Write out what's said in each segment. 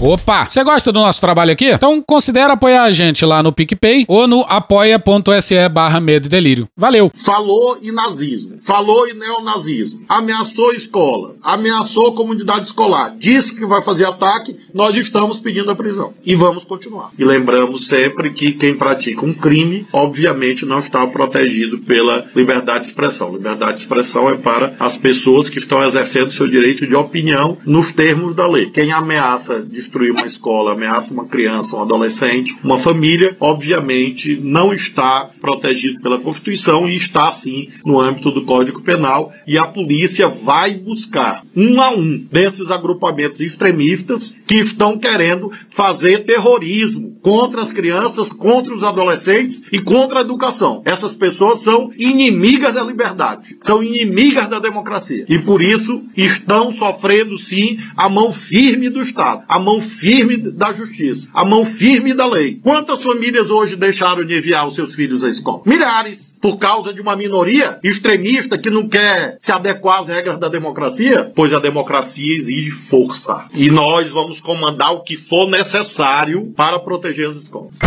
Opa! Você gosta do nosso trabalho aqui? Então considere apoiar a gente lá no PicPay ou no apoia.se barra medo e delírio. Valeu! Falou em nazismo, falou em neonazismo, ameaçou escola, ameaçou comunidade escolar, disse que vai fazer ataque, nós estamos pedindo a prisão. E vamos continuar. E lembramos sempre que quem pratica um crime, obviamente, não está protegido pela liberdade de expressão. Liberdade de expressão é para as pessoas que estão exercendo seu direito de opinião nos termos da lei. Quem ameaça destruir uma escola, ameaça uma criança, um adolescente, uma família, obviamente não está protegido pela Constituição e está sim no âmbito do Código Penal e a polícia vai buscar um a um desses agrupamentos extremistas que estão querendo fazer terrorismo contra as crianças, contra os adolescentes e contra a educação. Essas pessoas são inimigas da liberdade, são inimigas da democracia e por isso estão sofrendo sim a mão firme do Estado, a mão firme da justiça, a mão firme da lei. Quantas famílias hoje deixaram de enviar os seus filhos à escola? Milhares. Por causa de uma minoria extremista que não quer se adequar às regras da democracia? Pois a democracia exige força. E nós vamos comandar o que for necessário para proteger as escolas.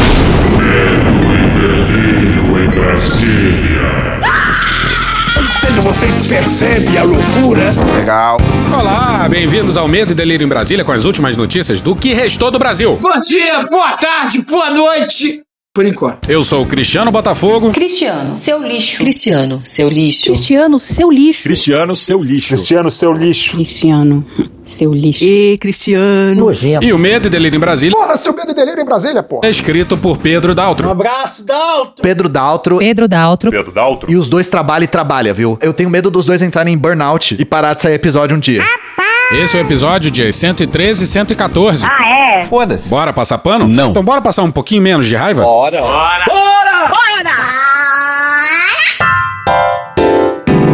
Medo e em Brasília. Vocês percebem a loucura? Legal. Olá, bem-vindos ao Medo e Delírio em Brasília com as últimas notícias do que restou do Brasil. Bom dia, boa tarde, boa noite. Por enquanto. Eu sou o Cristiano Botafogo. Cristiano, seu lixo. Cristiano, seu lixo. Cristiano, seu lixo. Cristiano, seu lixo. Cristiano, seu lixo. Cristiano, seu lixo. E Cristiano. Nojento. E o Medo e Delírio em Brasília. Porra, seu Medo e Delírio em Brasília, porra. É escrito por Pedro Daltro. Um abraço, Daltro. Pedro Daltro. Pedro Daltro. Pedro Daltro. E os dois trabalham e trabalham, viu? Eu tenho medo dos dois entrarem em burnout e parar de sair episódio um dia. Esse é o episódio de 113 e 114. Ah, é? Foda-se. Bora passar pano? Não. Então bora passar um pouquinho menos de raiva? Bora. Bora. Bora!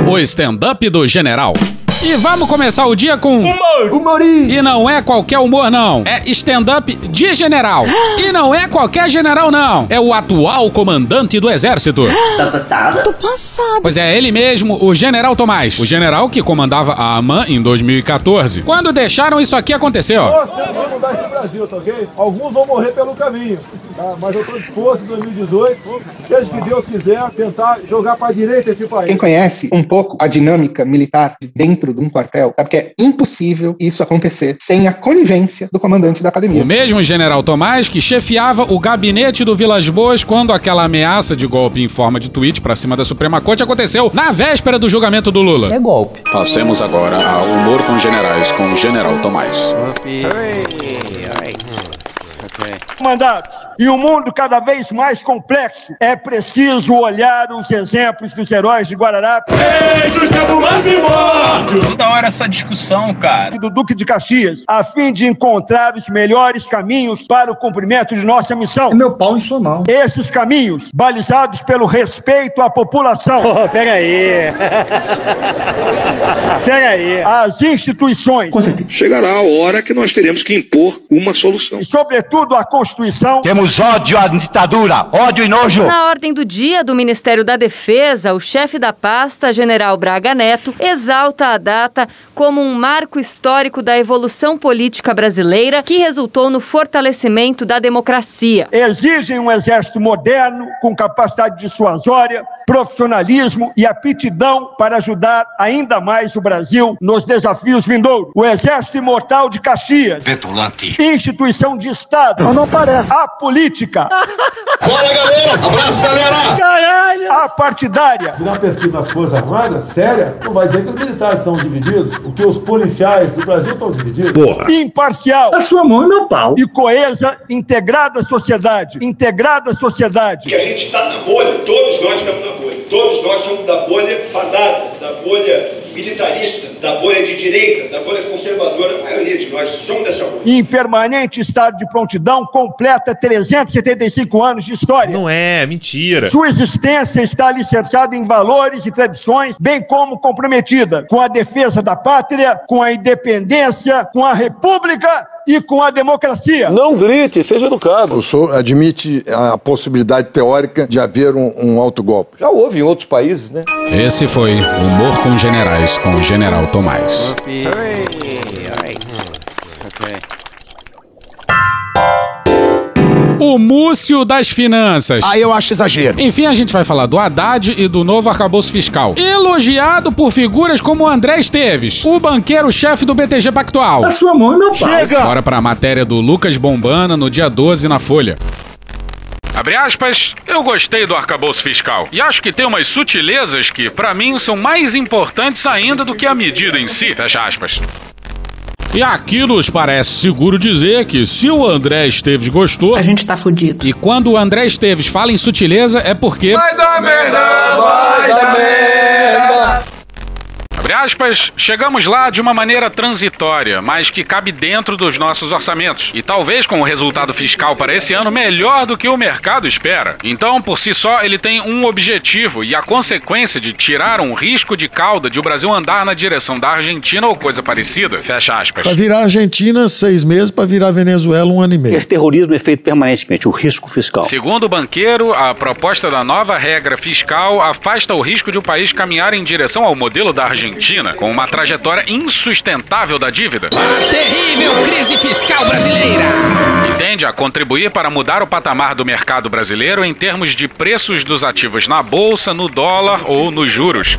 O stand-up do general. E vamos começar o dia com. Humor! Humorinho! E não é qualquer humor, não. É stand-up de general. E não é qualquer general, não. É o atual comandante do exército. Tá passada? Tô passado. Pois é, ele mesmo, o general Tomás. O general que comandava a AMAN em 2014. Quando deixaram isso aqui acontecer, ó. Brasil, tá ok? Alguns vão morrer pelo caminho, tá? Mas eu tô disposto em 2018, seja que Deus quiser, tentar jogar pra direita esse país. Quem conhece um pouco a dinâmica militar de dentro de um quartel, sabe que é impossível isso acontecer sem a conivência do comandante da academia. O mesmo general Tomás que chefiava o gabinete do Vilas Boas quando aquela ameaça de golpe em forma de tweet pra cima da Suprema Corte aconteceu na véspera do julgamento do Lula. É golpe. Passemos agora ao humor com generais com o general Tomás. Mandados. E um mundo cada vez mais complexo. É preciso olhar os exemplos dos heróis de Guararapes. Ei! Toda hora essa discussão, cara. E do Duque de Caxias, a fim de encontrar os melhores caminhos para o cumprimento de nossa missão. É meu pau em sua mão. Esses caminhos, balizados pelo respeito à população. Oh, pega aí. pega aí. As instituições. Chegará a hora que nós teremos que impor uma solução. E, sobretudo, a Constituição. Temos ódio à ditadura, ódio e nojo. Na ordem do dia do Ministério da Defesa, o chefe da pasta, general Braga Neto, exalta a data como um marco histórico da evolução política brasileira que resultou no fortalecimento da democracia. Exigem um exército moderno, com capacidade dissuasória, profissionalismo e aptidão para ajudar ainda mais o Brasil nos desafios vindouros. O Exército Imortal de Caxias. Petulante. Instituição de Estado. Não, não parece. A política. Fala, galera! Abraço, galera! Caralho! A partidária. Fizer uma pesquisa nas Forças Armadas, séria, não vai dizer que os militares estão divididos, o que os policiais do Brasil estão divididos. Porra! Imparcial. A sua mão e meu pau. E coesa, integrada à sociedade. Integrada à sociedade. Que a gente está na bolha, todos nós estamos na bolha. Todos nós somos da bolha fadada, da bolha militarista, da bolha de direita, da bolha conservadora. A maioria de nós somos dessa bolha. Em permanente estado de prontidão, completa 375 anos de história. Não é, mentira. Sua existência está alicerçada em valores e tradições, bem como comprometida com a defesa da pátria, com a independência, com a república e com a democracia. Não grite, seja educado. O senhor admite a possibilidade teórica de haver um, um autogolpe. Já houve em outros países, né? Esse foi Humor com Generais, com o General Tomás. O Múcio das Finanças. Ah, eu acho exagero. Enfim, a gente vai falar do Haddad e do novo arcabouço fiscal. Elogiado por figuras como André Esteves, o banqueiro-chefe do BTG Pactual. A sua mão não Chega! Bora pra matéria do Lucas Bombana no dia 12 na Folha. Abre aspas, eu gostei do arcabouço fiscal e acho que tem umas sutilezas que, pra mim, são mais importantes ainda do que a medida em si. Fecha aspas. E aqui nos parece seguro dizer que se o André Esteves gostou. A gente tá fudido. E quando o André Esteves fala em sutileza é porque. Vai dar merda, vai dar merda. Abre aspas, chegamos lá de uma maneira transitória, mas que cabe dentro dos nossos orçamentos. E talvez com o resultado fiscal para esse ano melhor do que o mercado espera. Então, por si só, ele tem um objetivo e a consequência de tirar um risco de cauda de o Brasil andar na direção da Argentina ou coisa parecida. Fecha aspas. Para virar Argentina, seis meses, para virar Venezuela, um ano e meio. Esse terrorismo é feito permanentemente, o risco fiscal. Segundo o banqueiro, a proposta da nova regra fiscal afasta o risco de o país caminhar em direção ao modelo da Argentina, com uma trajetória insustentável da dívida. Terrível crise fiscal brasileira! E tende a contribuir para mudar o patamar do mercado brasileiro em termos de preços dos ativos na bolsa, no dólar ou nos juros.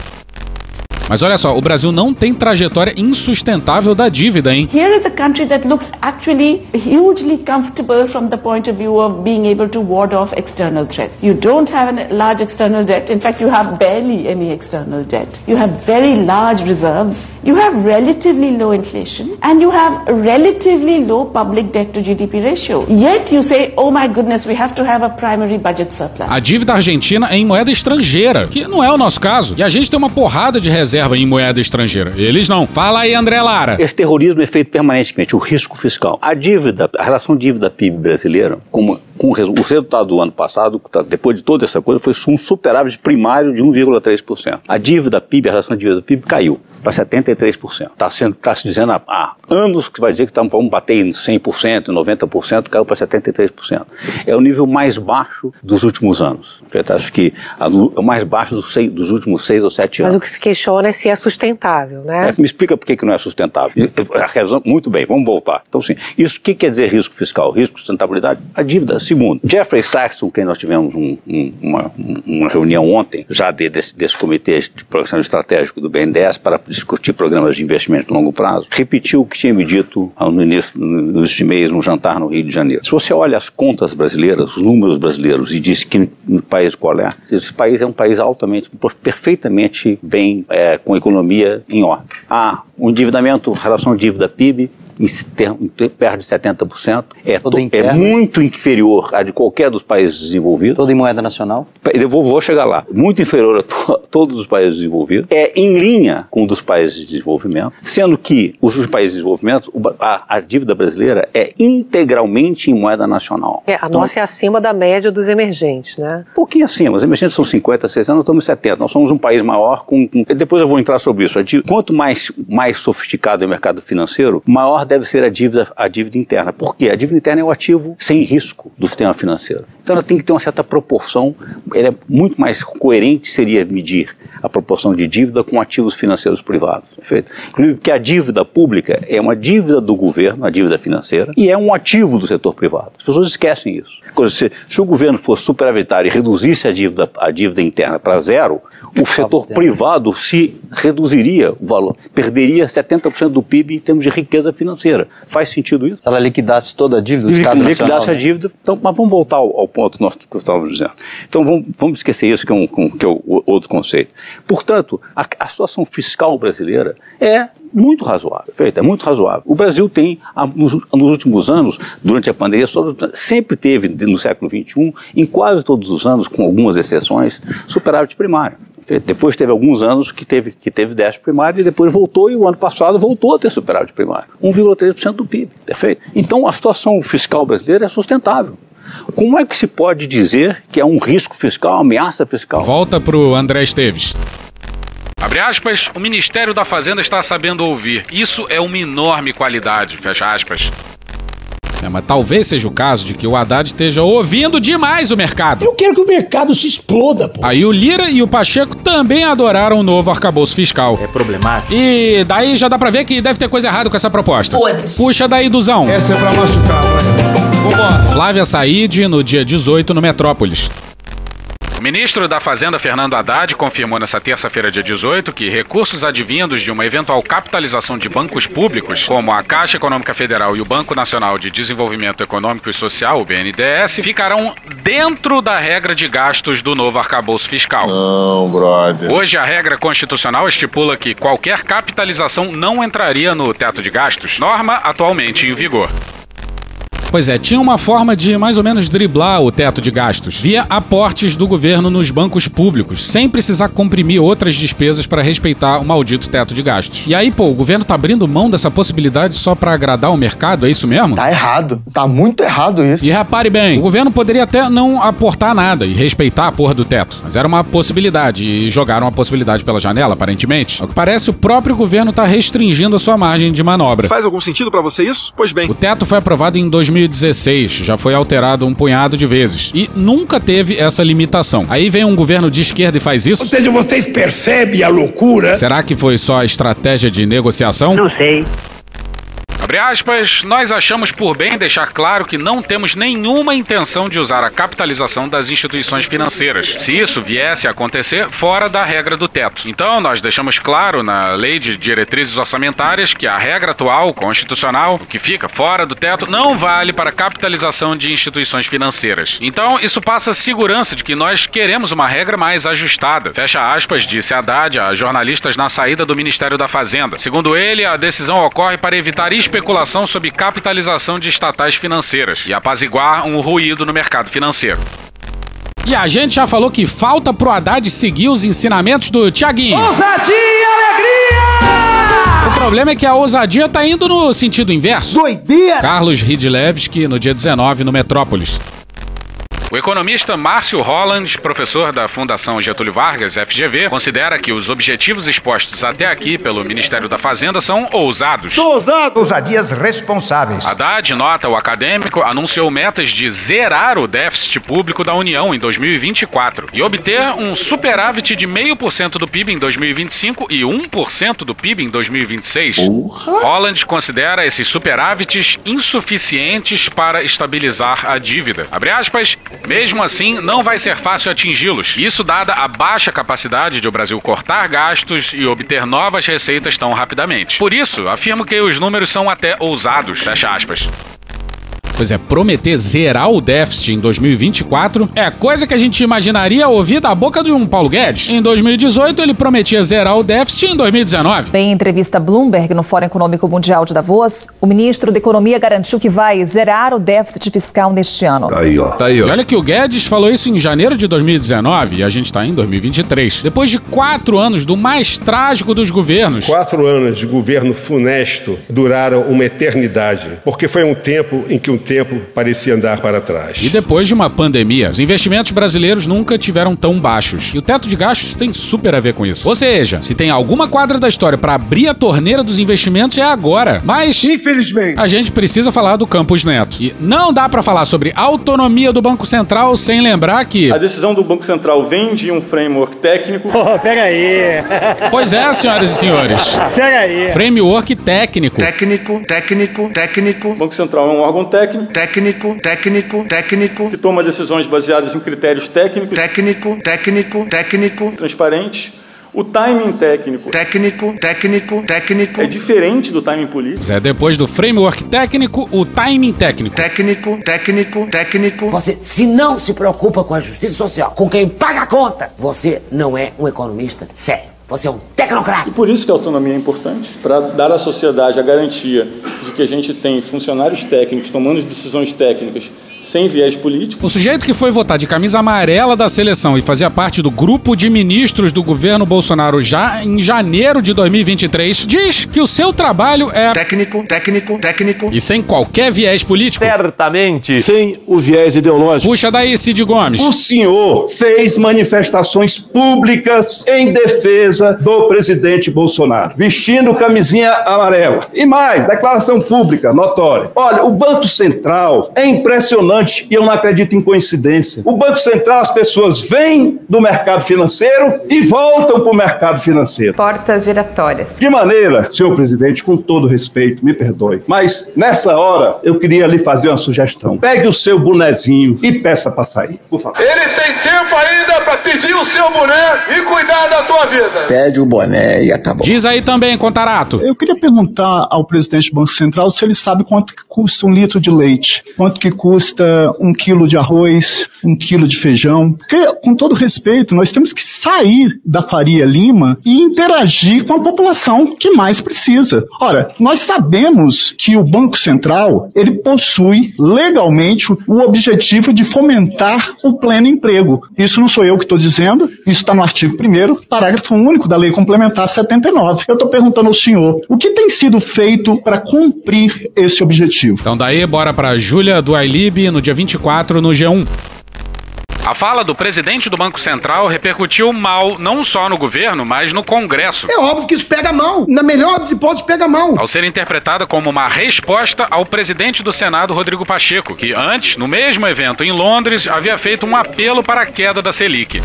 Mas olha só, o Brasil não tem trajetória insustentável da dívida, hein? Here is a country that looks actually hugely comfortable from the point of view of being able to ward off external threats. You don't have a large external debt. In fact, you have barely any external debt. You have very large reserves. You have relatively low inflation. And you have relatively low public debt to GDP ratio. Yet you say, oh my goodness, we have to have a primary budget surplus. A dívida argentina é em moeda estrangeira, que não é o nosso caso. E a gente tem uma porrada de reserva em moeda estrangeira. Eles não. Fala aí, André Lara. Esse terrorismo é feito permanentemente, o risco fiscal. A dívida, a relação dívida-PIB brasileira, como com o resultado do ano passado, tá, depois de toda essa coisa, foi um superávit primário de 1,3%. A dívida PIB, a relação dívida-PIB caiu para 73%. Está tá se dizendo há, há, anos que vai dizer que tá, vamos bater em 100%, 90%, caiu para 73%. É o nível mais baixo dos últimos anos. Eu acho que é o mais baixo dos, seis, dos últimos seis ou sete anos. Mas o que se questiona é se é sustentável, né? É, me explica por que, que não é sustentável. A razão, muito bem, vamos voltar. Então, sim, isso o que quer dizer risco fiscal? Risco de sustentabilidade? A dívida. Segundo, Jeffrey Sachs, com quem nós tivemos um, um, uma, uma, reunião ontem, já de, desse, desse comitê de programação estratégico do BNDES, para discutir programas de investimento de longo prazo, repetiu o que tinha me dito no início dos mês no jantar no Rio de Janeiro. Se você olha as contas brasileiras, os números brasileiros, e diz que no país qual é, esse país é um país altamente, perfeitamente bem, é, com economia em ordem. Há um endividamento, relação dívida-PIB, em perto de 70%. É, to, é muito inferior à de qualquer dos países desenvolvidos. Todo em moeda nacional? Eu vou, vou chegar lá. Muito inferior a to, todos os países desenvolvidos. É em linha com os dos países de desenvolvimento, sendo que os países de desenvolvimento, a, a dívida brasileira é integralmente em moeda nacional. É, a então, nossa é acima da média dos emergentes, né? Um pouquinho acima. Os emergentes são 50, 60, nós estamos em 70. Nós somos um país maior com, com... Depois eu vou entrar sobre isso. Quanto mais, mais sofisticado é o mercado financeiro, maior deve ser a dívida, a dívida interna. Por quê? A dívida interna é o ativo sem risco do sistema financeiro. Então ela tem que ter uma certa proporção, ela é muito mais coerente seria medir a proporção de dívida com ativos financeiros privados. Perfeito? Inclusive porque a dívida pública é uma dívida do governo, a dívida financeira, e é um ativo do setor privado. As pessoas esquecem isso. Se, se o governo fosse superavitário e reduzisse a dívida, a dívida interna para zero, o setor privado se reduziria o valor, perderia 70% do PIB em termos de riqueza financeira. Faz sentido isso? Se ela liquidasse toda a dívida do se Estado liquidasse Nacional, a né? dívida, então, mas vamos voltar ao, ao ponto que eu estava dizendo. Então vamos, vamos esquecer isso que é, um, que é outro conceito. Portanto, a, a situação fiscal brasileira é muito razoável, feito, é muito razoável. O Brasil tem, nos, últimos anos, durante a pandemia, sempre teve, no século XXI, em quase todos os anos, com algumas exceções, superávit primário. Depois teve alguns anos que teve, que teve déficit primário e depois voltou, e o ano passado voltou a ter superávit primário. 1,3% do PIB, perfeito? Então a situação fiscal brasileira é sustentável. Como é que se pode dizer que é um risco fiscal, ameaça fiscal? Volta para o André Esteves. Abre aspas, o Ministério da Fazenda está sabendo ouvir. Isso é uma enorme qualidade, fecha aspas. É, mas talvez seja o caso de que o Haddad esteja ouvindo demais o mercado. Eu quero que o mercado se exploda, pô. Aí o Lira e o Pacheco também adoraram o novo arcabouço fiscal. É problemático. E daí já dá pra ver que deve ter coisa errada com essa proposta. Puxa daí, Duzão. Essa é pra machucar, vai. Vambora. Flávia Said no dia 18 no Metrópolis. Ministro da Fazenda, Fernando Haddad, confirmou nessa terça-feira, dia 18, que recursos advindos de uma eventual capitalização de bancos públicos, como a Caixa Econômica Federal e o Banco Nacional de Desenvolvimento Econômico e Social, o BNDES, ficarão dentro da regra de gastos do novo arcabouço fiscal. Não, brother. Hoje, a regra constitucional estipula que qualquer capitalização não entraria no teto de gastos, norma atualmente em vigor. Pois é, tinha uma forma de mais ou menos driblar o teto de gastos, via aportes do governo nos bancos públicos, sem precisar comprimir outras despesas para respeitar o maldito teto de gastos. E aí, pô, o governo tá abrindo mão dessa possibilidade só para agradar o mercado, é isso mesmo? Tá errado. Tá muito errado isso. E repare bem, o governo poderia até não aportar nada e respeitar a porra do teto, mas era uma possibilidade e jogaram a possibilidade pela janela, aparentemente. Ao que parece, o próprio governo tá restringindo a sua margem de manobra. Faz algum sentido pra você isso? Pois bem. O teto foi aprovado em 2016, já foi alterado um punhado de vezes e nunca teve essa limitação. Aí vem um governo de esquerda e faz isso? Ou seja, vocês percebem a loucura? Será que foi só estratégia de negociação? Não sei. Abre aspas, nós achamos por bem deixar claro que não temos nenhuma intenção de usar a capitalização das instituições financeiras, se isso viesse a acontecer fora da regra do teto. Então, nós deixamos claro na Lei de Diretrizes Orçamentárias que a regra atual, constitucional, o que fica fora do teto, não vale para capitalização de instituições financeiras. Então, isso passa segurança de que nós queremos uma regra mais ajustada. Fecha aspas, disse Haddad a jornalistas na saída do Ministério da Fazenda. Segundo ele, a decisão ocorre para evitar especulação sobre capitalização de estatais financeiras e apaziguar um ruído no mercado financeiro. E a gente já falou que falta pro Haddad seguir os ensinamentos do Tiaguinho. Ousadia e alegria! O problema é que a ousadia tá indo no sentido inverso. Doideira! Carlos Ridlewski, no dia 19, no Metrópolis. O economista Márcio Holland, professor da Fundação Getúlio Vargas, FGV, considera que os objetivos expostos até aqui pelo Ministério da Fazenda são ousados. Ousado! Ousadias responsáveis. Haddad, nota o acadêmico, anunciou metas de zerar o déficit público da União em 2024 e obter um superávit de 0,5% do PIB em 2025 e 1% do PIB em 2026. Holland considera esses superávites insuficientes para estabilizar a dívida. Abre aspas, mesmo assim, não vai ser fácil atingi-los. Isso dada a baixa capacidade de o Brasil cortar gastos e obter novas receitas tão rapidamente. Por isso, afirmo que os números são até ousados. Fecha aspas. Pois é, prometer zerar o déficit em 2024 é coisa que a gente imaginaria ouvir da boca de um Paulo Guedes. Em 2018, ele prometia zerar o déficit em 2019. Em entrevista Bloomberg no Fórum Econômico Mundial de Davos, o ministro da Economia garantiu que vai zerar o déficit fiscal neste ano. Aí, ó. Tá aí, ó. E olha que o Guedes falou isso em janeiro de 2019 e a gente tá em 2023. Depois de quatro anos do mais trágico dos governos. Quatro anos de governo funesto duraram uma eternidade, porque foi um tempo em que o tempo parecia andar para trás. E depois de uma pandemia, os investimentos brasileiros nunca tiveram tão baixos. E o teto de gastos tem super a ver com isso. Ou seja, se tem alguma quadra da história para abrir a torneira dos investimentos é agora. Mas, infelizmente, a gente precisa falar do Campos Neto. E não dá para falar sobre autonomia do Banco Central sem lembrar que a decisão do Banco Central vem de um framework técnico. Oh, pega aí. Pois é, senhoras e senhores. Pega aí. Framework técnico. Técnico, técnico, técnico. O Banco Central é um órgão técnico técnico, técnico, técnico, que toma decisões baseadas em critérios técnicos, técnico, técnico, técnico, transparentes. O timing técnico, técnico, técnico, técnico é diferente do timing político. É depois do framework técnico, o timing técnico. Técnico, técnico, técnico. Você, se não se preocupa com a justiça social, com quem paga a conta, você não é um economista sério. Você é um tecnocrata. E por isso que a autonomia é importante, para dar à sociedade a garantia de que a gente tem funcionários técnicos tomando decisões técnicas sem viés político. O sujeito que foi votar de camisa amarela da seleção e fazia parte do grupo de ministros do governo Bolsonaro já em janeiro de 2023 diz que o seu trabalho é técnico, técnico, técnico e sem qualquer viés político. Certamente sem o viés ideológico. Puxa daí, Cid Gomes. O senhor fez manifestações públicas em defesa do presidente Bolsonaro, vestindo camisinha amarela. E mais, declaração pública, notória. Olha, o Banco Central é impressionante e eu não acredito em coincidência. O Banco Central, as pessoas vêm do mercado financeiro e voltam para o mercado financeiro. Portas giratórias. De maneira, senhor presidente, com todo respeito, me perdoe, mas nessa hora eu queria lhe fazer uma sugestão. Pegue o seu bonezinho e peça para sair, por favor. Ele tem tempo ainda para pedir o seu boné e cuidar da tua vida. Pede o boné e acabou. Diz aí também, Contarato. Eu queria perguntar ao presidente do Banco Central se ele sabe quanto que custa um litro de leite, quanto que custa um quilo de arroz, um quilo de feijão. Porque, com todo respeito, nós temos que sair da Faria Lima e interagir com a população que mais precisa. Ora, nós sabemos que o Banco Central ele possui legalmente o objetivo de fomentar o pleno emprego. Isso não sou eu que estou dizendo, isso está no artigo 1 parágrafo único da Lei Complementar 79. Eu estou perguntando ao senhor, o que tem sido feito para cumprir esse objetivo? Então daí, bora para Júlia do Ailib no dia 24 no G1. A fala do presidente do Banco Central repercutiu mal não só no governo, mas no Congresso. É óbvio que isso pega mal. Na melhor das hipóteses, pega mal. Ao ser interpretada como uma resposta ao presidente do Senado, Rodrigo Pacheco, que antes, no mesmo evento em Londres, havia feito um apelo para a queda da Selic.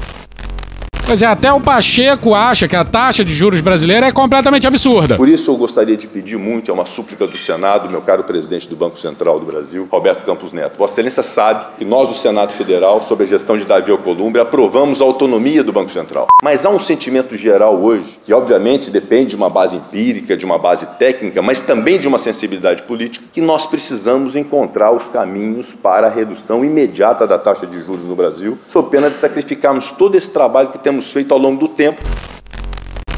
Pois é, até o Pacheco acha que a taxa de juros brasileira é completamente absurda. Por isso eu gostaria de pedir muito, é uma súplica do Senado, meu caro presidente do Banco Central do Brasil, Roberto Campos Neto. Vossa Excelência sabe que nós, do Senado Federal, sob a gestão de Davi Alcolumbre, aprovamos a autonomia do Banco Central. Mas há um sentimento geral hoje, que obviamente depende de uma base empírica, de uma base técnica, mas também de uma sensibilidade política, que nós precisamos encontrar os caminhos para a redução imediata da taxa de juros no Brasil, sob pena de sacrificarmos todo esse trabalho que temos temos feito ao longo do tempo.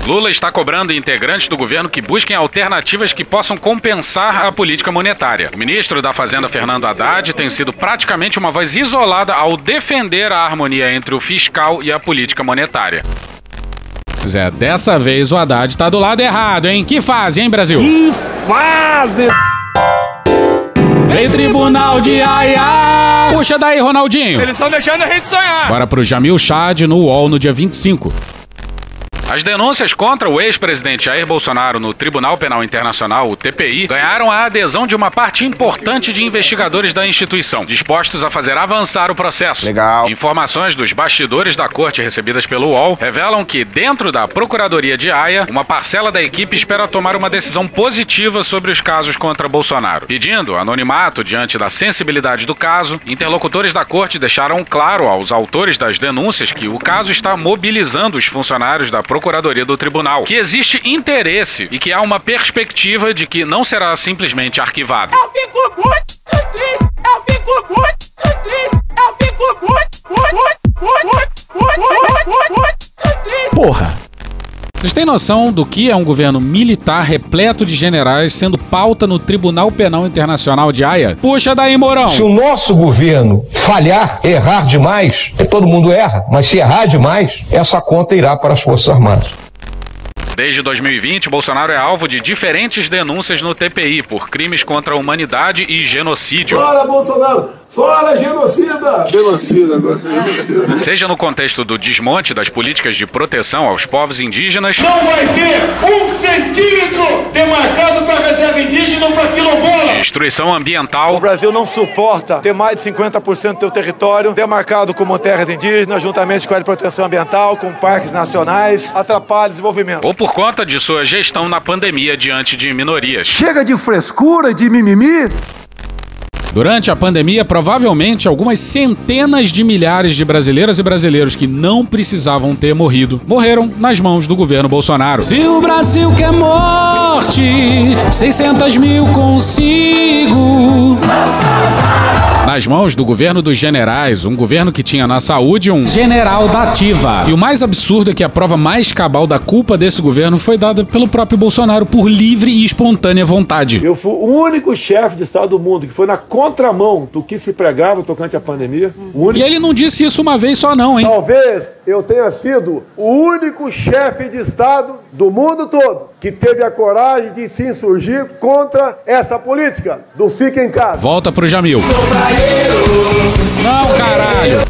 Lula está cobrando integrantes do governo que busquem alternativas que possam compensar a política monetária. O ministro da Fazenda, Fernando Haddad, tem sido praticamente uma voz isolada ao defender a harmonia entre o fiscal e a política monetária. Pois é, dessa vez o Haddad está do lado errado, hein? Que fase, hein, Brasil? Que fase! Vem tribunal de Aia! Puxa daí, Ronaldinho! Eles estão deixando a gente sonhar! Bora pro Jamil Chad no UOL no dia 25. As denúncias contra o ex-presidente Jair Bolsonaro no Tribunal Penal Internacional, o TPI, ganharam a adesão de uma parte importante de investigadores da instituição, dispostos a fazer avançar o processo. Legal. Informações dos bastidores da corte recebidas pelo UOL revelam que, dentro da Procuradoria de Haia, uma parcela da equipe espera tomar uma decisão positiva sobre os casos contra Bolsonaro. Pedindo anonimato diante da sensibilidade do caso, interlocutores da corte deixaram claro aos autores das denúncias que o caso está mobilizando os funcionários da Procuradoria do Tribunal, que existe interesse e que há uma perspectiva de que não será simplesmente arquivado. Eu fico muito triste! Eu fico muito triste! Eu fico muito, muito, muito, muito, muito, muito, muito triste! Porra! Vocês têm noção do que é um governo militar repleto de generais sendo pauta no Tribunal Penal Internacional de Haia? Puxa daí, Mourão! Se o nosso governo falhar, errar demais, porque todo mundo erra, mas se errar demais, essa conta irá para as Forças Armadas. Desde 2020, Bolsonaro é alvo de diferentes denúncias no TPI por crimes contra a humanidade e genocídio. Fala, Bolsonaro! Fala, genocida! Genocida, genocida. Seja no contexto do desmonte das políticas de proteção aos povos indígenas, Não vai ter um centímetro demarcado para reserva indígena ou para quilombola! destruição ambiental, O Brasil não suporta ter mais de 50% do seu território demarcado como terras indígenas, juntamente com a área de proteção ambiental, com parques nacionais, atrapalha o desenvolvimento. ou por conta de sua gestão na pandemia diante de minorias. Chega de frescura e de mimimi. Durante a pandemia, provavelmente algumas centenas de milhares de brasileiras e brasileiros que não precisavam ter morrido morreram nas mãos do governo Bolsonaro. Se o Brasil quer morte, 600 mil consigo. Nas mãos do governo dos generais, um governo que tinha na saúde um general da ativa. E o mais absurdo é que a prova mais cabal da culpa desse governo foi dada pelo próprio Bolsonaro por livre e espontânea vontade. Eu fui o único chefe de Estado do mundo que foi na contramão do que se pregava tocante à pandemia. O único... E ele não disse isso uma vez só não, hein? Talvez eu tenha sido o único chefe de Estado do mundo todo que teve a coragem de se insurgir contra essa política do fica em casa. Volta pro Jamil. Não, caralho.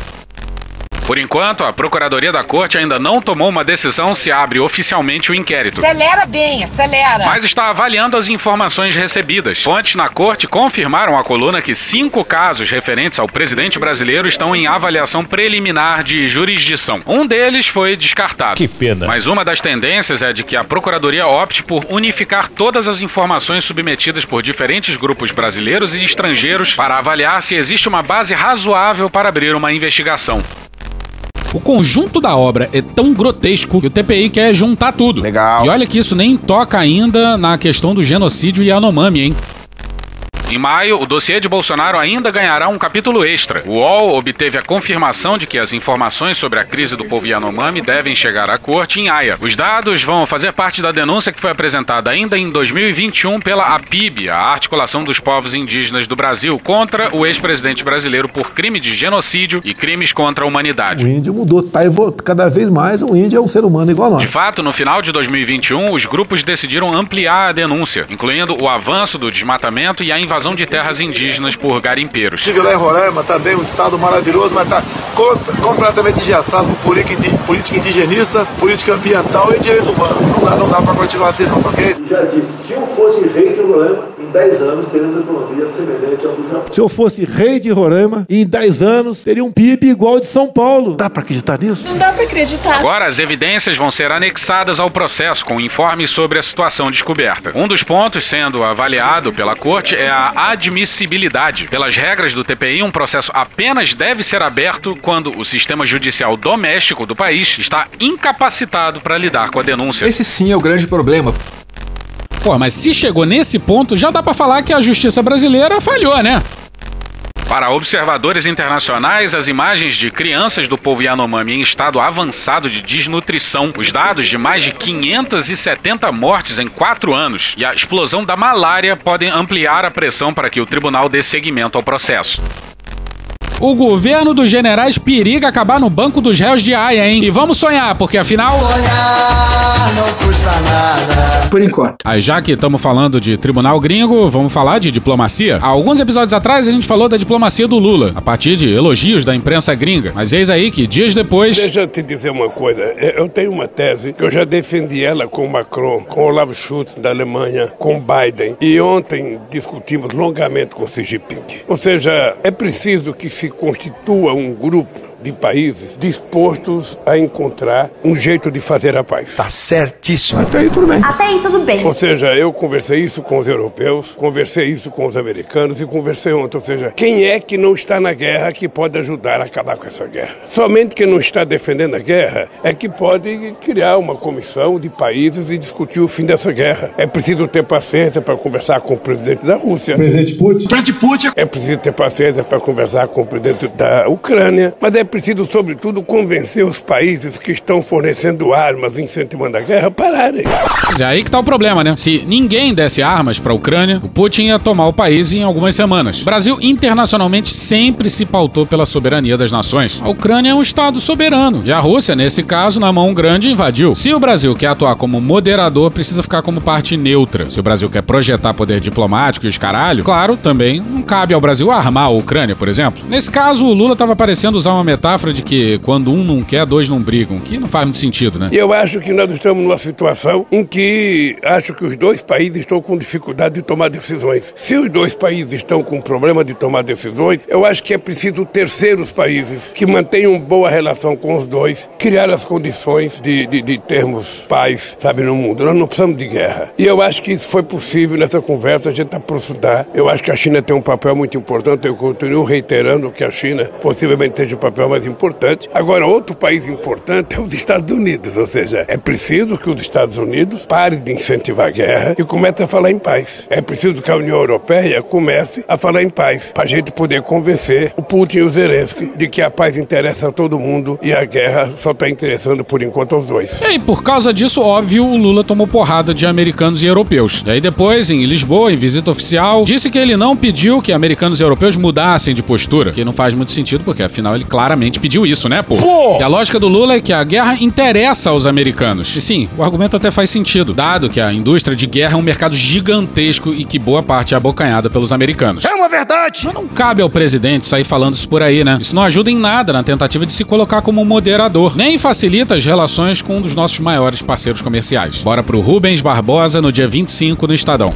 Por enquanto, a Procuradoria da Corte ainda não tomou uma decisão se abre oficialmente o inquérito. Acelera bem, acelera. Mas está avaliando as informações recebidas. Fontes na corte confirmaram à coluna que cinco casos referentes ao presidente brasileiro estão em avaliação preliminar de jurisdição. Um deles foi descartado. Que pena. Mas uma das tendências é de que a Procuradoria opte por unificar todas as informações submetidas por diferentes grupos brasileiros e estrangeiros para avaliar se existe uma base razoável para abrir uma investigação. O conjunto da obra é tão grotesco que o TPI quer juntar tudo. Legal. E olha que isso nem toca ainda na questão do genocídio Yanomami, hein? Em maio, o dossiê de Bolsonaro ainda ganhará um capítulo extra. O UOL obteve a confirmação de que as informações sobre a crise do povo Yanomami devem chegar à corte em Haia. Os dados vão fazer parte da denúncia que foi apresentada ainda em 2021 pela APIB, a Articulação dos Povos Indígenas do Brasil, contra o ex-presidente brasileiro por crime de genocídio e crimes contra a humanidade. O índio mudou, tá cada vez mais o índio é um ser humano igual a nós. De fato, no final de 2021, os grupos decidiram ampliar a denúncia, incluindo o avanço do desmatamento e a invasão de terras indígenas por garimpeiros. Estive lá em Roraima, também um estado maravilhoso, mas está completamente engessado por política indigenista, política ambiental e direito humano. Não dá, não dá para continuar assim, não, tá ok? Já disse, se eu fosse rei de Roraima, 10 anos teria uma economia semelhante ao do Japão. Se eu fosse rei de Roraima, em 10 anos teria um PIB igual ao de São Paulo. Dá para acreditar nisso? Não dá para acreditar. Agora, as evidências vão ser anexadas ao processo com informes sobre a situação descoberta. Um dos pontos sendo avaliado pela corte é a admissibilidade. Pelas regras do TPI, um processo apenas deve ser aberto quando o sistema judicial doméstico do país está incapacitado para lidar com a denúncia. Esse sim é o grande problema. Pô, mas se chegou nesse ponto, já dá para falar que a justiça brasileira falhou, né? Para observadores internacionais, as imagens de crianças do povo Yanomami em estado avançado de desnutrição, os dados de mais de 570 mortes em quatro anos e a explosão da malária podem ampliar a pressão para que o tribunal dê seguimento ao processo. O governo dos generais periga acabar no banco dos réus de Haia, hein? E vamos sonhar, porque afinal. Sonhar não custa nada. Por enquanto. Aí já que estamos falando de tribunal gringo, vamos falar de diplomacia. Há alguns episódios atrás a gente falou da diplomacia do Lula, a partir de elogios da imprensa gringa. Mas eis aí que dias depois. Deixa eu te dizer uma coisa. Eu tenho uma tese que eu já defendi ela com Macron, com Olavo Schultz da Alemanha, com Biden. E ontem discutimos longamente com Xi Jinping. Ou seja, é preciso que se constitua um grupo de países dispostos a encontrar um jeito de fazer a paz. Tá certíssimo. Até aí tudo bem. Até aí tudo bem. Ou seja, eu conversei isso com os europeus, conversei isso com os americanos e conversei ontem. Ou seja, quem é que não está na guerra que pode ajudar a acabar com essa guerra? Somente quem não está defendendo a guerra é que pode criar uma comissão de países e discutir o fim dessa guerra. É preciso ter paciência para conversar com o presidente da Rússia. Presidente Putin. Presidente Putin. É preciso ter paciência para conversar com o presidente da Ucrânia. Mas é preciso, sobretudo, convencer os países que estão fornecendo armas, incentivando a guerra, a pararem. Já aí que tá o problema, né? Se ninguém desse armas pra Ucrânia, o Putin ia tomar o país em algumas semanas. O Brasil internacionalmente sempre se pautou pela soberania das nações. A Ucrânia é um estado soberano e a Rússia, nesse caso, na mão grande, invadiu. Se o Brasil quer atuar como moderador, precisa ficar como parte neutra. Se o Brasil quer projetar poder diplomático e os caralho, claro, também não cabe ao Brasil armar a Ucrânia, por exemplo. Nesse caso, o Lula tava parecendo usar uma metáfora de que quando um não quer, dois não brigam, que não faz muito sentido, né? Eu acho que nós estamos numa situação em que acho que os dois países estão com dificuldade de tomar decisões. Se os dois países estão com problema de tomar decisões, eu acho que é preciso terceiros países que mantenham boa relação com os dois, criar as condições de, de, de termos paz, sabe, no mundo. Nós não precisamos de guerra. E eu acho que isso foi possível nessa conversa, a gente aprofundar. Eu acho que a China tem um papel muito importante, eu continuo reiterando que a China possivelmente seja o papel o mais importante. Agora, outro país importante é os Estados Unidos, ou seja, é preciso que os Estados Unidos pare de incentivar a guerra e comece a falar em paz. É preciso que a União Europeia comece a falar em paz, para a gente poder convencer o Putin e o Zelensky de que a paz interessa a todo mundo e a guerra só está interessando por enquanto aos dois. E aí, por causa disso, óbvio, o Lula tomou porrada de americanos e europeus. E aí depois, em Lisboa, em visita oficial, disse que ele não pediu que americanos e europeus mudassem de postura, que não faz muito sentido, porque afinal ele claramente pediu isso, né, pô? Pô! E a lógica do Lula é que a guerra interessa aos americanos. E sim, o argumento até faz sentido, dado que a indústria de guerra é um mercado gigantesco e que boa parte é abocanhada pelos americanos. É uma verdade! Mas não cabe ao presidente sair falando isso por aí, né? Isso não ajuda em nada na tentativa de se colocar como moderador, nem facilita as relações com um dos nossos maiores parceiros comerciais. Bora pro Rubens Barbosa no dia 25 no Estadão.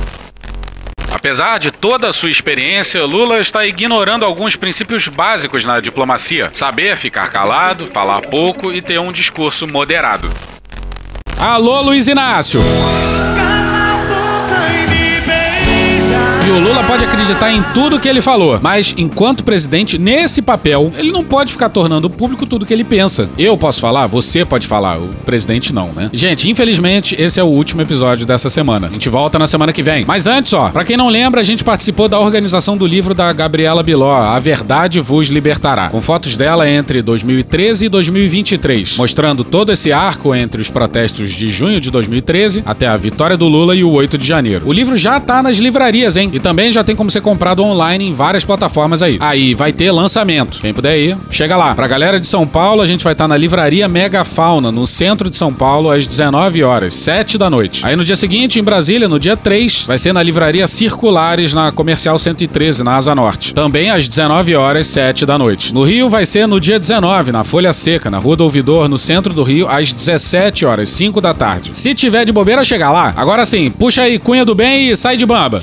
Apesar de toda a sua experiência, Lula está ignorando alguns princípios básicos na diplomacia: saber ficar calado, falar pouco e ter um discurso moderado. Alô, Luiz Inácio! O Lula pode acreditar em tudo que ele falou, mas enquanto presidente, nesse papel, ele não pode ficar tornando público tudo que ele pensa. Eu posso falar, você pode falar, o presidente não, né? Gente, infelizmente, esse é o último episódio dessa semana. A gente volta na semana que vem. Mas antes, ó, pra quem não lembra, a gente participou da organização do livro da Gabriela Biló, A Verdade Vos Libertará, com fotos dela entre 2013 e 2023, mostrando todo esse arco entre os protestos de junho de 2013 até a vitória do Lula e o 8 de janeiro. O livro já tá nas livrarias, hein? E também já tem como ser comprado online em várias plataformas aí. Aí vai ter lançamento. Quem puder ir, chega lá. Pra galera de São Paulo, a gente vai estar na livraria Mega Fauna, no centro de São Paulo, às 19 horas, 7 da noite. Aí no dia seguinte, em Brasília, no dia 3, vai ser na livraria Circulares, na Comercial 113, na Asa Norte. Também às 19 horas, 7 da noite. No Rio vai ser no dia 19, na Folha Seca, na Rua do Ouvidor, no centro do Rio, às 17 horas, 5 da tarde. Se tiver de bobeira, chega lá. Agora sim, puxa aí, cunha do bem e sai de bamba.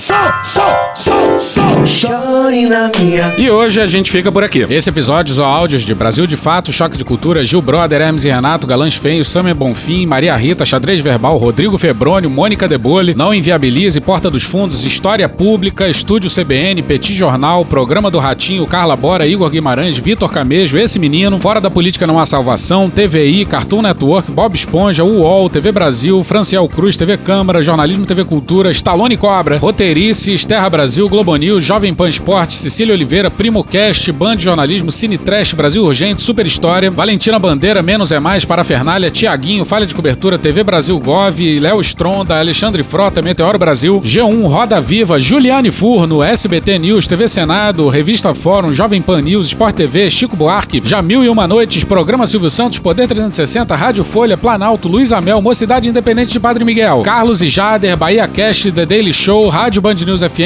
E hoje a gente fica por aqui. Esse episódio usou áudios de Brasil de Fato, Choque de Cultura, Gil Brother, Hermes e Renato, Galãs Feios, Samer Bonfim, Maria Rita, Xadrez Verbal, Rodrigo Febrônio, Mônica Debole, Não Inviabilize, Porta dos Fundos, História Pública, Estúdio CBN, Petit Jornal, Programa do Ratinho, Carla Bora, Igor Guimarães, Vitor Camejo, Esse Menino, Fora da Política Não Há Salvação, TVI, Cartoon Network, Bob Esponja, UOL, TV Brasil, Franciel Cruz, TV Câmara, Jornalismo TV Cultura, Stallone Cobra, Roteirices, Terra Brasil, Globo News, Jovem Pan Esporte, Cecília Oliveira, Primo Cast, Band Jornalismo, Cine Trash, Brasil Urgente, Super História, Valentina Bandeira, Menos é Mais, Parafernália, Tiaguinho, Falha de Cobertura, TV Brasil Gov, Léo Stronda, Alexandre Frota, Meteoro Brasil, G1, Roda Viva, Juliane Furno, SBT News, TV Senado, Revista Fórum, Jovem Pan News, Sport TV, Chico Buarque, Jamil e Uma Noites, Programa Silvio Santos, Poder 360, Rádio Folha, Planalto, Luiz Amel, Mocidade Independente de Padre Miguel, Carlos e Jader, Bahia Cast, The Daily Show, Rádio Band News FM,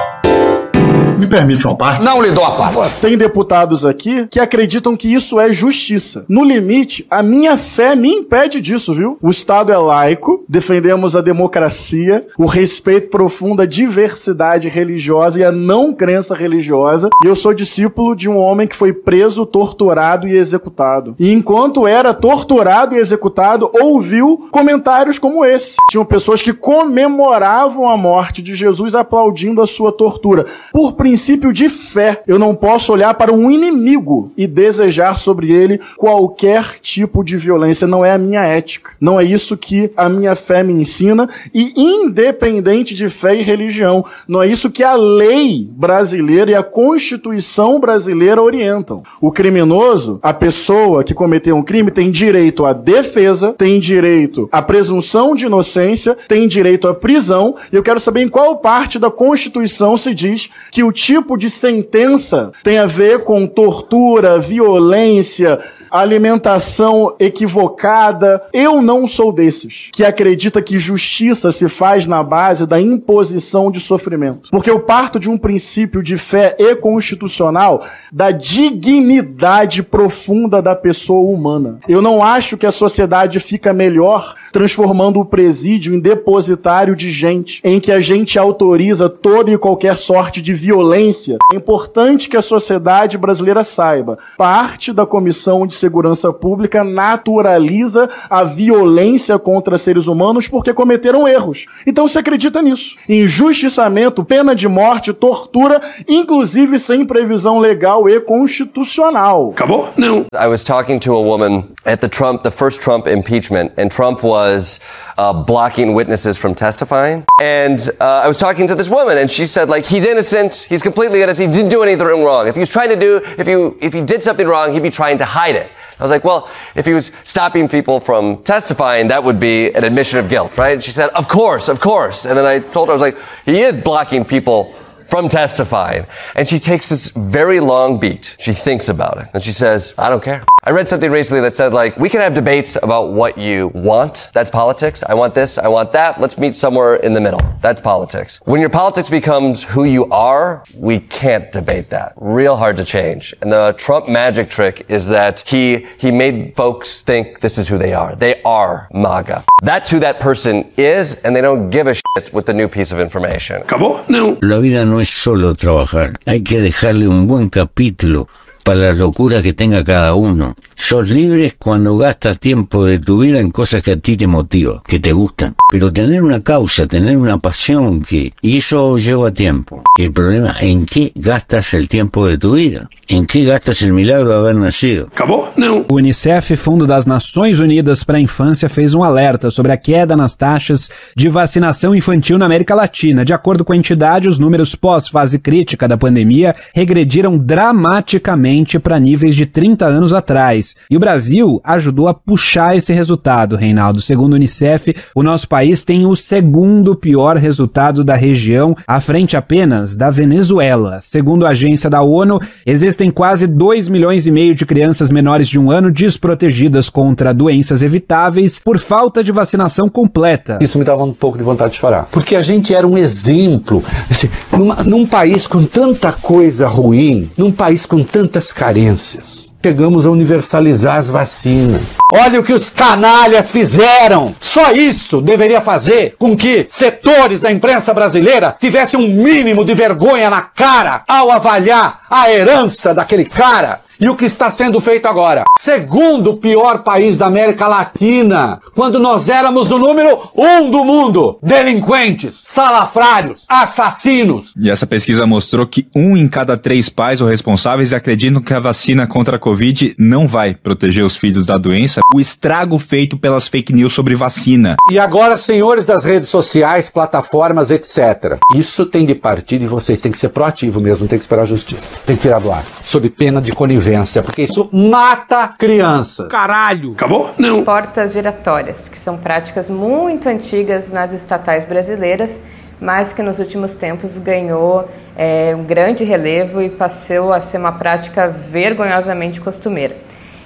Me permite uma parte? Não lhe dou a parte. Tem deputados aqui que acreditam que isso é justiça. No limite, a minha fé me impede disso, viu? O Estado é laico, defendemos a democracia, o respeito profundo à diversidade religiosa e à não crença religiosa. E eu sou discípulo de um homem que foi preso, torturado e executado. E enquanto era torturado e executado, ouviu comentários como esse. Tinham pessoas que comemoravam a morte de Jesus aplaudindo a sua tortura. Por princípio de fé, eu não posso olhar para um inimigo e desejar sobre ele qualquer tipo de violência. Não é a minha ética. Não é isso que a minha fé me ensina. E independente de fé e religião, não é isso que a lei brasileira e a Constituição brasileira orientam. O criminoso, a pessoa que cometeu um crime, tem direito à defesa, tem direito à presunção de inocência, tem direito à prisão. E eu quero saber em qual parte da Constituição se diz que o tipo de sentença tem a ver com tortura, violência, alimentação equivocada. Eu não sou desses que acredita que justiça se faz na base da imposição de sofrimento. Porque eu parto de um princípio de fé e constitucional da dignidade profunda da pessoa humana. Eu não acho que a sociedade fica melhor transformando o presídio em depositário de gente, em que a gente autoriza toda e qualquer sorte de violência. É importante que a sociedade brasileira saiba. Parte da Comissão de Segurança Pública naturaliza a violência contra seres humanos porque cometeram erros. Então se acredita nisso. Injustiçamento, pena de morte, tortura, inclusive sem previsão legal e constitucional. Acabou? Não. I was talking to a woman at the Trump, the first Trump impeachment, and Trump was uh, blocking witnesses from testifying. And uh, I was talking to this woman, and she said, like, he's innocent, he's completely innocent, he didn't do anything wrong. If he was trying to do, if you, if he did something wrong, he'd be trying to hide it. I was like, well, if he was stopping people from testifying, that would be an admission of guilt, right? And she said, of course, of course. And then I told her, I was like, he is blocking people from testifying. And she takes this very long beat. She thinks about it. And she says, I don't care. I read something recently that said, like, we can have debates about what you want. That's politics. I want this. I want that. Let's meet somewhere in the middle. That's politics. When your politics becomes who you are, we can't debate that. Real hard to change. And the Trump magic trick is that he, he made folks think this is who they are. They are MAGA. That's who that person is, and they don't give a shit with the new piece of information. ¿Acabó? No. La vida no es solo trabajar. Hay que dejarle un buen capítulo para la locura que tenga cada uno. Sos libre cuando gastas tiempo de tu vida en cosas que a ti te motivan, que te gustan. Pero tener una causa, tener una pasión, que, y eso lleva tiempo. El problema, ¿en qué gastas el tiempo de tu vida? ¿En qué gastas el milagro de haber nacido? Acabou? Não. O Unicef, Fundo das Nações Unidas para a Infância, fez um alerta sobre a queda nas taxas de vacinação infantil na América Latina. De acordo com a entidade, os números pós-fase crítica da pandemia regrediram dramaticamente para níveis de 30 anos atrás. E o Brasil ajudou a puxar esse resultado, Reinaldo. Segundo o Unicef, o nosso país tem o segundo pior resultado da região, à frente apenas da Venezuela. Segundo a agência da ONU, existem quase 2 milhões e meio de crianças menores de um ano desprotegidas contra doenças evitáveis por falta de vacinação completa. Isso me dava um pouco de vontade de chorar. Porque a gente era um exemplo. Assim, numa, num país com tanta coisa ruim, num país com tantas carências. Chegamos a universalizar as vacinas. Olha o que os canalhas fizeram! Só isso deveria fazer com que setores da imprensa brasileira tivessem um mínimo de vergonha na cara ao avaliar a herança daquele cara. E o que está sendo feito agora? Segundo pior país da América Latina, quando nós éramos o número um do mundo. Delinquentes, salafrários, assassinos. E essa pesquisa mostrou que um em cada três pais ou responsáveis acreditam que a vacina contra a Covid não vai proteger os filhos da doença. O estrago feito pelas fake news sobre vacina. E agora, senhores das redes sociais, plataformas, etc. Isso tem de partir de vocês. Tem que ser proativo mesmo, não tem que esperar a justiça. Tem que tirar do ar. Sob pena de conivência porque isso mata criança. Caralho! Acabou? Não. Portas giratórias, que são práticas muito antigas nas estatais brasileiras, mas que nos últimos tempos ganhou é, um grande relevo e passou a ser uma prática vergonhosamente costumeira.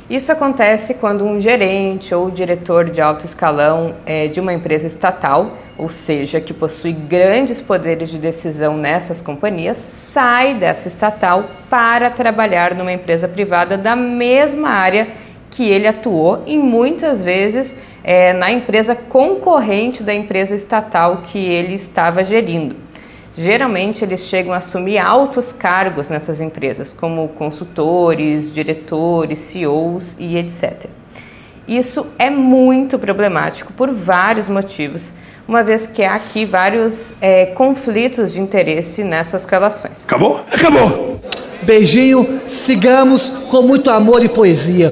Isso acontece quando um gerente ou diretor de alto escalão é, de uma empresa estatal, ou seja, que possui grandes poderes de decisão nessas companhias, sai dessa estatal para trabalhar numa empresa privada da mesma área que ele atuou e muitas vezes é, na empresa concorrente da empresa estatal que ele estava gerindo. Geralmente eles chegam a assumir altos cargos nessas empresas, como consultores, diretores, CEOs e etc. Isso é muito problemático por vários motivos, uma vez que há aqui vários é, conflitos de interesse nessas relações. Acabou? Acabou! Beijinho, sigamos com muito amor e poesia.